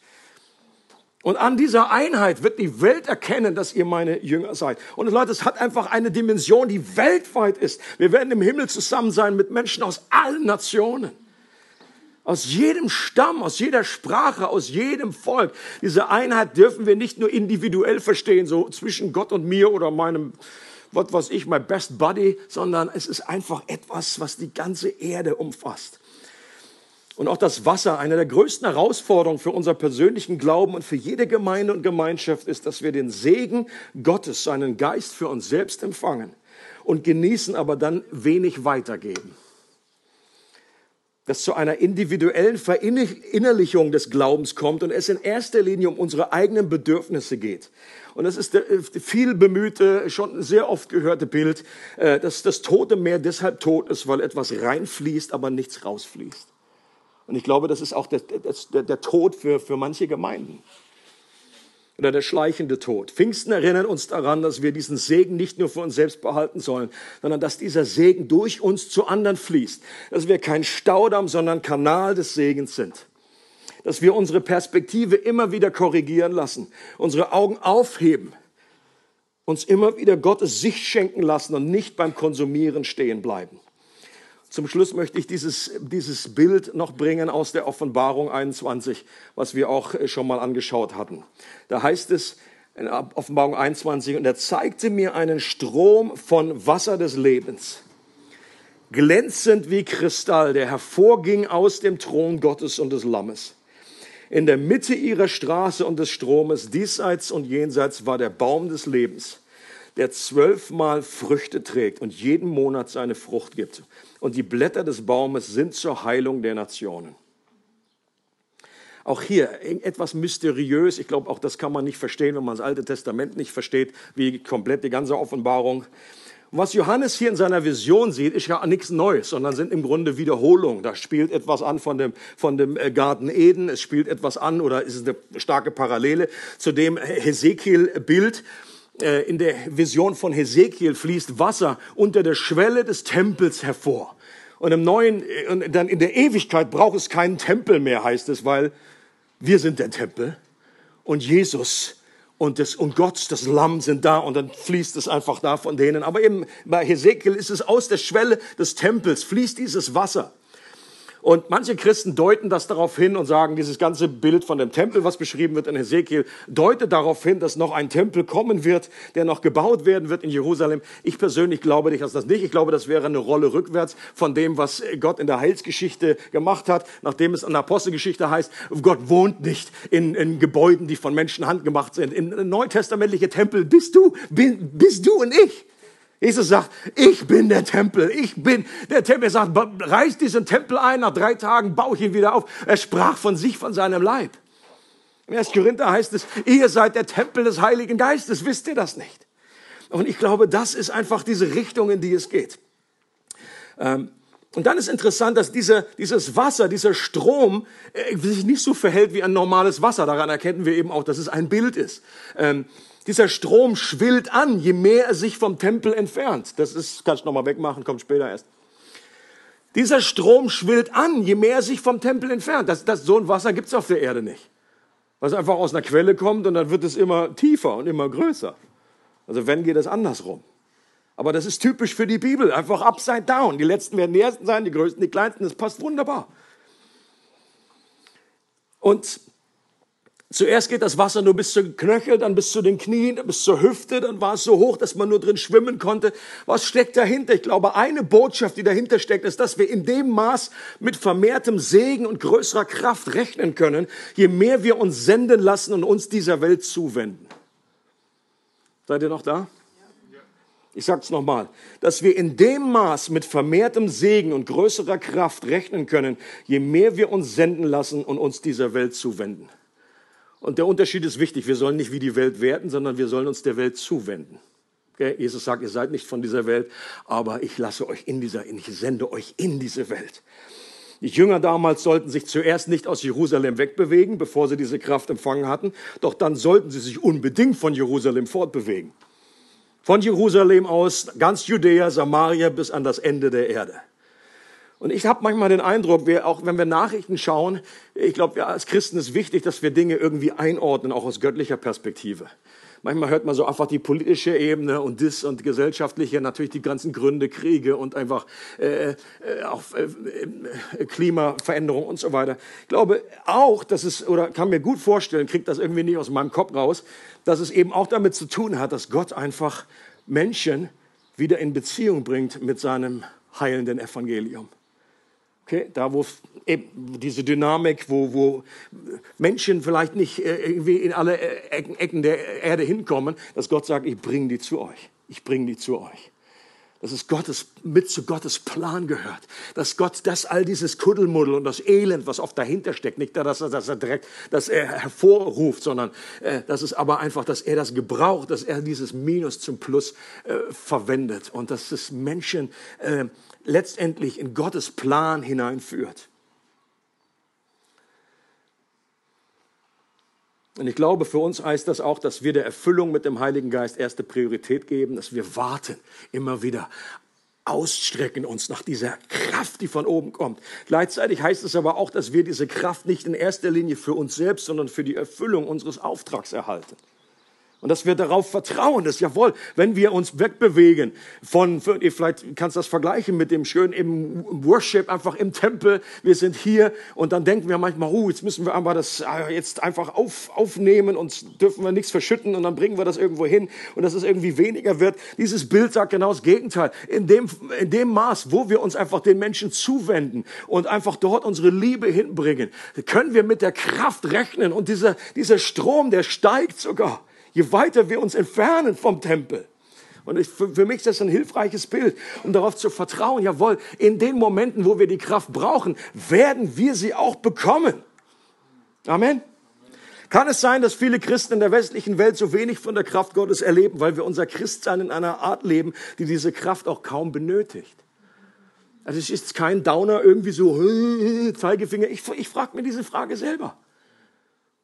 Und an dieser Einheit wird die Welt erkennen, dass ihr meine Jünger seid. Und Leute, es hat einfach eine Dimension, die weltweit ist. Wir werden im Himmel zusammen sein mit Menschen aus allen Nationen. Aus jedem Stamm, aus jeder Sprache, aus jedem Volk. Diese Einheit dürfen wir nicht nur individuell verstehen, so zwischen Gott und mir oder meinem, was weiß ich, my best buddy, sondern es ist einfach etwas, was die ganze Erde umfasst. Und auch das Wasser, eine der größten Herausforderungen für unser persönlichen Glauben und für jede Gemeinde und Gemeinschaft ist, dass wir den Segen Gottes, seinen Geist für uns selbst empfangen und genießen, aber dann wenig weitergeben das zu einer individuellen Verinnerlichung des Glaubens kommt und es in erster Linie um unsere eigenen Bedürfnisse geht. Und das ist der äh, viel bemühte, schon sehr oft gehörte Bild, äh, dass das Tote Meer deshalb tot ist, weil etwas reinfließt, aber nichts rausfließt. Und ich glaube, das ist auch der, der, der Tod für, für manche Gemeinden oder der schleichende Tod. Pfingsten erinnert uns daran, dass wir diesen Segen nicht nur für uns selbst behalten sollen, sondern dass dieser Segen durch uns zu anderen fließt. Dass wir kein Staudamm, sondern Kanal des Segens sind. Dass wir unsere Perspektive immer wieder korrigieren lassen, unsere Augen aufheben, uns immer wieder Gottes Sicht schenken lassen und nicht beim Konsumieren stehen bleiben. Zum Schluss möchte ich dieses, dieses Bild noch bringen aus der Offenbarung 21, was wir auch äh, schon mal angeschaut hatten. Da heißt es in Offenbarung 21, und er zeigte mir einen Strom von Wasser des Lebens, glänzend wie Kristall, der hervorging aus dem Thron Gottes und des Lammes. In der Mitte ihrer Straße und des Stromes, diesseits und jenseits, war der Baum des Lebens, der zwölfmal Früchte trägt und jeden Monat seine Frucht gibt und die Blätter des Baumes sind zur Heilung der Nationen. Auch hier etwas mysteriös. Ich glaube, auch das kann man nicht verstehen, wenn man das Alte Testament nicht versteht, wie komplett die ganze Offenbarung. Was Johannes hier in seiner Vision sieht, ist ja nichts Neues, sondern sind im Grunde Wiederholungen. Da spielt etwas an von dem, von dem äh, Garten Eden, es spielt etwas an oder ist eine starke Parallele zu dem Hesekiel-Bild. Äh, in der Vision von Hesekiel fließt Wasser unter der Schwelle des Tempels hervor. Und im neuen, äh, und dann in der Ewigkeit braucht es keinen Tempel mehr, heißt es, weil wir sind der Tempel und Jesus und, das, und Gott, das Lamm sind da und dann fließt es einfach da von denen. Aber eben bei Hesekiel ist es aus der Schwelle des Tempels fließt dieses Wasser. Und manche Christen deuten das darauf hin und sagen, dieses ganze Bild von dem Tempel, was beschrieben wird in Hesekiel, deutet darauf hin, dass noch ein Tempel kommen wird, der noch gebaut werden wird in Jerusalem. Ich persönlich glaube nicht, dass das nicht. Ich glaube, das wäre eine Rolle rückwärts von dem, was Gott in der Heilsgeschichte gemacht hat, nachdem es in der Apostelgeschichte heißt, Gott wohnt nicht in, in Gebäuden, die von Menschen handgemacht sind. Im neutestamentliche Tempel bist du, bist du und ich. Jesus sagt, ich bin der Tempel, ich bin der Tempel. Er sagt, reiß diesen Tempel ein, nach drei Tagen baue ich ihn wieder auf. Er sprach von sich, von seinem Leib. Im 1. Korinther heißt es, ihr seid der Tempel des Heiligen Geistes, wisst ihr das nicht? Und ich glaube, das ist einfach diese Richtung, in die es geht. Ähm, und dann ist interessant, dass dieser, dieses Wasser, dieser Strom äh, sich nicht so verhält wie ein normales Wasser. Daran erkennen wir eben auch, dass es ein Bild ist. Ähm, dieser Strom schwillt an, je mehr er sich vom Tempel entfernt. Das ist, kannst du nochmal wegmachen, kommt später erst. Dieser Strom schwillt an, je mehr er sich vom Tempel entfernt. Das, das, so ein Wasser gibt's auf der Erde nicht. Was einfach aus einer Quelle kommt und dann wird es immer tiefer und immer größer. Also wenn geht es andersrum. Aber das ist typisch für die Bibel, einfach upside down. Die Letzten werden die Ersten sein, die Größten die Kleinsten, das passt wunderbar. Und Zuerst geht das Wasser nur bis zum Knöchel, dann bis zu den Knien, bis zur Hüfte, dann war es so hoch, dass man nur drin schwimmen konnte. Was steckt dahinter? Ich glaube, eine Botschaft, die dahinter steckt, ist, dass wir in dem Maß mit vermehrtem Segen und größerer Kraft rechnen können, je mehr wir uns senden lassen und uns dieser Welt zuwenden. Seid ihr noch da? Ich sage es nochmal, dass wir in dem Maß mit vermehrtem Segen und größerer Kraft rechnen können, je mehr wir uns senden lassen und uns dieser Welt zuwenden. Und der Unterschied ist wichtig. Wir sollen nicht wie die Welt werden, sondern wir sollen uns der Welt zuwenden. Okay? Jesus sagt, ihr seid nicht von dieser Welt, aber ich lasse euch in dieser, ich sende euch in diese Welt. Die Jünger damals sollten sich zuerst nicht aus Jerusalem wegbewegen, bevor sie diese Kraft empfangen hatten, doch dann sollten sie sich unbedingt von Jerusalem fortbewegen. Von Jerusalem aus ganz Judäa, Samaria bis an das Ende der Erde. Und ich habe manchmal den Eindruck, wir, auch wenn wir Nachrichten schauen, ich glaube, als Christen ist wichtig, dass wir Dinge irgendwie einordnen, auch aus göttlicher Perspektive. Manchmal hört man so einfach die politische Ebene und das und gesellschaftliche, natürlich die ganzen Gründe, Kriege und einfach äh, äh, auch äh, äh, Klimaveränderung und so weiter. Ich glaube auch, dass es, oder kann mir gut vorstellen, kriegt das irgendwie nicht aus meinem Kopf raus, dass es eben auch damit zu tun hat, dass Gott einfach Menschen wieder in Beziehung bringt mit seinem heilenden Evangelium. Okay, da wo eben diese Dynamik, wo, wo Menschen vielleicht nicht äh, irgendwie in alle äh, Ecken, Ecken der Erde hinkommen, dass Gott sagt, ich bringe die zu euch. Ich bringe die zu euch. Dass es Gottes, mit zu Gottes Plan gehört. Dass Gott das all dieses Kuddelmuddel und das Elend, was oft dahinter steckt, nicht dass er, dass er direkt, dass er hervorruft, sondern äh, dass es aber einfach, dass er das gebraucht, dass er dieses Minus zum Plus äh, verwendet und dass es Menschen äh, letztendlich in Gottes Plan hineinführt. Und ich glaube, für uns heißt das auch, dass wir der Erfüllung mit dem Heiligen Geist erste Priorität geben, dass wir warten, immer wieder ausstrecken uns nach dieser Kraft, die von oben kommt. Gleichzeitig heißt es aber auch, dass wir diese Kraft nicht in erster Linie für uns selbst, sondern für die Erfüllung unseres Auftrags erhalten. Und dass wir darauf vertrauen, dass jawohl, wenn wir uns wegbewegen von, vielleicht kannst du das vergleichen mit dem schönen im Worship, einfach im Tempel, wir sind hier und dann denken wir manchmal, oh, jetzt müssen wir aber das äh, jetzt einfach auf, aufnehmen und dürfen wir nichts verschütten und dann bringen wir das irgendwo hin und dass es irgendwie weniger wird. Dieses Bild sagt genau das Gegenteil. In dem, in dem Maß, wo wir uns einfach den Menschen zuwenden und einfach dort unsere Liebe hinbringen, können wir mit der Kraft rechnen und dieser, dieser Strom, der steigt sogar je weiter wir uns entfernen vom Tempel. Und ich, für, für mich ist das ein hilfreiches Bild, um darauf zu vertrauen, jawohl, in den Momenten, wo wir die Kraft brauchen, werden wir sie auch bekommen. Amen. Kann es sein, dass viele Christen in der westlichen Welt so wenig von der Kraft Gottes erleben, weil wir unser Christsein in einer Art leben, die diese Kraft auch kaum benötigt? Also es ist kein Downer irgendwie so, Zeigefinger. Ich, ich frage mir diese Frage selber.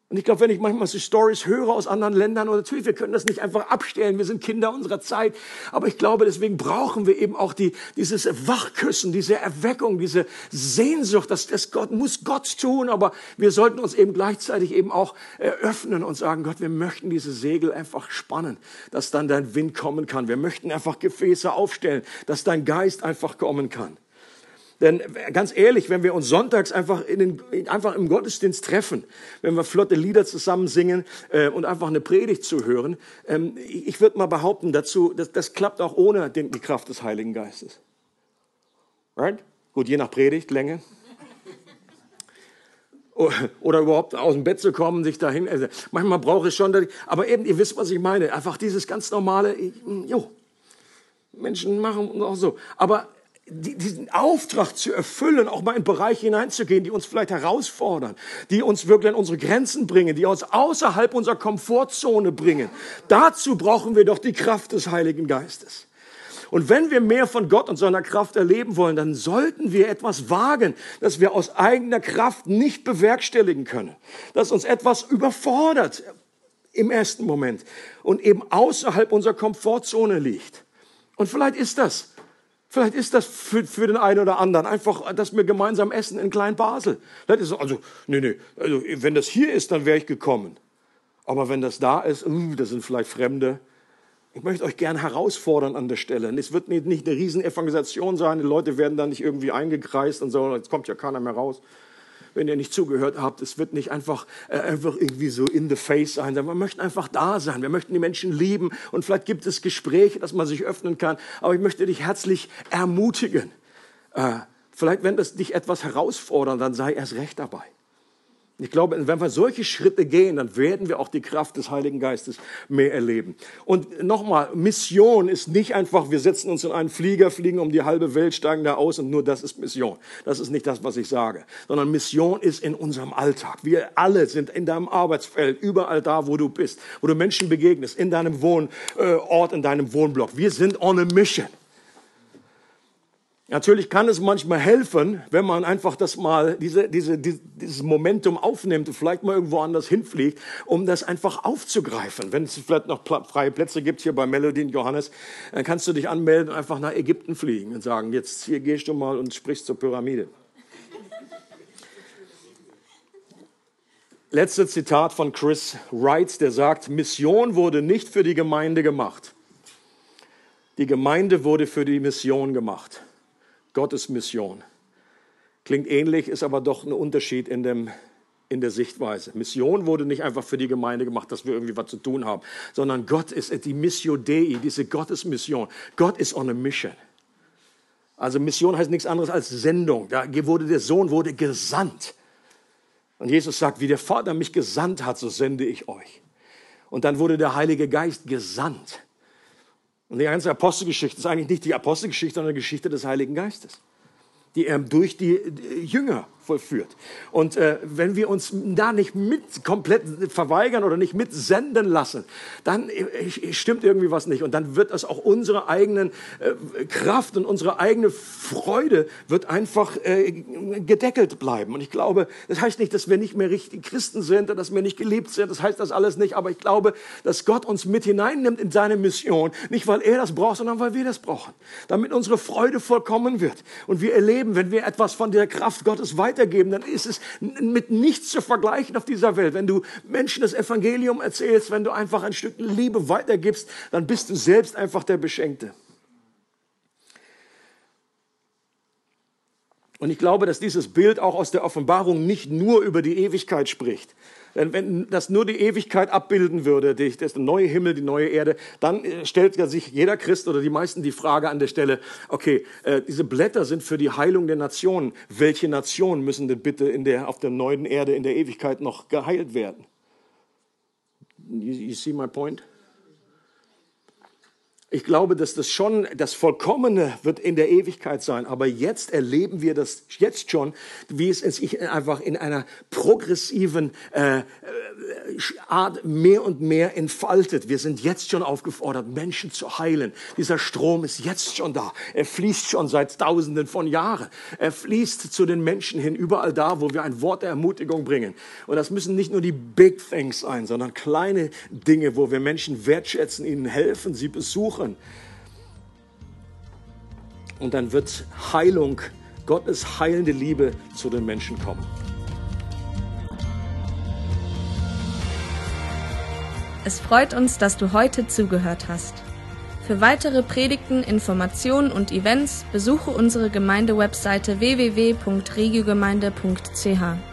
Und ich glaube, wenn ich manchmal so Stories höre aus anderen Ländern, und natürlich, wir können das nicht einfach abstellen, wir sind Kinder unserer Zeit, aber ich glaube, deswegen brauchen wir eben auch die, dieses Wachküssen, diese Erweckung, diese Sehnsucht, dass das Gott muss Gott tun, aber wir sollten uns eben gleichzeitig eben auch öffnen und sagen, Gott, wir möchten diese Segel einfach spannen, dass dann dein Wind kommen kann. Wir möchten einfach Gefäße aufstellen, dass dein Geist einfach kommen kann. Denn ganz ehrlich, wenn wir uns sonntags einfach, in den, einfach im Gottesdienst treffen, wenn wir flotte Lieder zusammen singen äh, und einfach eine Predigt zu hören, ähm, ich würde mal behaupten dazu, das, das klappt auch ohne den, die Kraft des Heiligen Geistes. Right? Gut, je nach Predigtlänge. Oder überhaupt aus dem Bett zu kommen, sich dahin. Also manchmal brauche ich schon, aber eben, ihr wisst, was ich meine. Einfach dieses ganz normale, jo, Menschen machen auch so. Aber diesen Auftrag zu erfüllen, auch mal in Bereiche hineinzugehen, die uns vielleicht herausfordern, die uns wirklich an unsere Grenzen bringen, die uns außerhalb unserer Komfortzone bringen. Dazu brauchen wir doch die Kraft des Heiligen Geistes. Und wenn wir mehr von Gott und seiner Kraft erleben wollen, dann sollten wir etwas wagen, das wir aus eigener Kraft nicht bewerkstelligen können, das uns etwas überfordert im ersten Moment und eben außerhalb unserer Komfortzone liegt. Und vielleicht ist das Vielleicht ist das für, für den einen oder anderen einfach, dass wir gemeinsam essen in Klein-Basel. Also, nee, nee, also, wenn das hier ist, dann wäre ich gekommen. Aber wenn das da ist, uh, das sind vielleicht Fremde. Ich möchte euch gern herausfordern an der Stelle. Es wird nicht, nicht eine riesen Evangelisation sein. Die Leute werden da nicht irgendwie eingekreist und so, jetzt kommt ja keiner mehr raus wenn ihr nicht zugehört habt. Es wird nicht einfach, äh, einfach irgendwie so in the face sein, sondern wir möchten einfach da sein. Wir möchten die Menschen lieben und vielleicht gibt es Gespräche, dass man sich öffnen kann. Aber ich möchte dich herzlich ermutigen. Äh, vielleicht, wenn das dich etwas herausfordert, dann sei erst recht dabei. Ich glaube, wenn wir solche Schritte gehen, dann werden wir auch die Kraft des Heiligen Geistes mehr erleben. Und nochmal, Mission ist nicht einfach, wir setzen uns in einen Flieger, fliegen um die halbe Welt, steigen da aus und nur das ist Mission. Das ist nicht das, was ich sage. Sondern Mission ist in unserem Alltag. Wir alle sind in deinem Arbeitsfeld, überall da, wo du bist, wo du Menschen begegnest, in deinem Wohnort, in deinem Wohnblock. Wir sind on a mission. Natürlich kann es manchmal helfen, wenn man einfach das mal, diese, diese, dieses Momentum aufnimmt und vielleicht mal irgendwo anders hinfliegt, um das einfach aufzugreifen. Wenn es vielleicht noch freie Plätze gibt hier bei Melody und Johannes, dann kannst du dich anmelden und einfach nach Ägypten fliegen und sagen, jetzt hier gehst du mal und sprichst zur Pyramide. Letztes Zitat von Chris Wright, der sagt, Mission wurde nicht für die Gemeinde gemacht. Die Gemeinde wurde für die Mission gemacht. Gottes Mission. Klingt ähnlich, ist aber doch ein Unterschied in, dem, in der Sichtweise. Mission wurde nicht einfach für die Gemeinde gemacht, dass wir irgendwie was zu tun haben, sondern Gott ist die Missio Dei, diese Gottesmission. Gott ist on a mission. Also Mission heißt nichts anderes als Sendung. Da wurde der Sohn wurde gesandt. Und Jesus sagt, wie der Vater mich gesandt hat, so sende ich euch. Und dann wurde der Heilige Geist gesandt. Und die ganze Apostelgeschichte ist eigentlich nicht die Apostelgeschichte, sondern die Geschichte des Heiligen Geistes, die er durch die Jünger vollführt. Und äh, wenn wir uns da nicht mit komplett verweigern oder nicht mitsenden lassen, dann äh, stimmt irgendwie was nicht. Und dann wird das auch unsere eigenen äh, Kraft und unsere eigene Freude wird einfach äh, gedeckelt bleiben. Und ich glaube, das heißt nicht, dass wir nicht mehr richtig Christen sind und dass wir nicht geliebt sind. Das heißt das alles nicht. Aber ich glaube, dass Gott uns mit hineinnimmt in seine Mission. Nicht, weil er das braucht, sondern weil wir das brauchen. Damit unsere Freude vollkommen wird. Und wir erleben, wenn wir etwas von der Kraft Gottes weiter weitergeben, dann ist es mit nichts zu vergleichen auf dieser Welt. Wenn du Menschen das Evangelium erzählst, wenn du einfach ein Stück Liebe weitergibst, dann bist du selbst einfach der Beschenkte. Und ich glaube, dass dieses Bild auch aus der Offenbarung nicht nur über die Ewigkeit spricht, denn wenn das nur die Ewigkeit abbilden würde, das neue Himmel, die neue Erde, dann äh, stellt sich jeder Christ oder die meisten die Frage an der Stelle, okay, äh, diese Blätter sind für die Heilung der Nationen. Welche Nationen müssen denn bitte in der, auf der neuen Erde in der Ewigkeit noch geheilt werden? You, you see my point? Ich glaube, dass das schon, das Vollkommene wird in der Ewigkeit sein. Aber jetzt erleben wir das jetzt schon, wie es sich einfach in einer progressiven äh, Art mehr und mehr entfaltet. Wir sind jetzt schon aufgefordert, Menschen zu heilen. Dieser Strom ist jetzt schon da. Er fließt schon seit Tausenden von Jahren. Er fließt zu den Menschen hin, überall da, wo wir ein Wort der Ermutigung bringen. Und das müssen nicht nur die Big Things sein, sondern kleine Dinge, wo wir Menschen wertschätzen, ihnen helfen, sie besuchen. Und dann wird Heilung, Gottes heilende Liebe zu den Menschen kommen. Es freut uns, dass du heute zugehört hast. Für weitere Predigten, Informationen und Events besuche unsere Gemeindewebseite www.regiogemeinde.ch.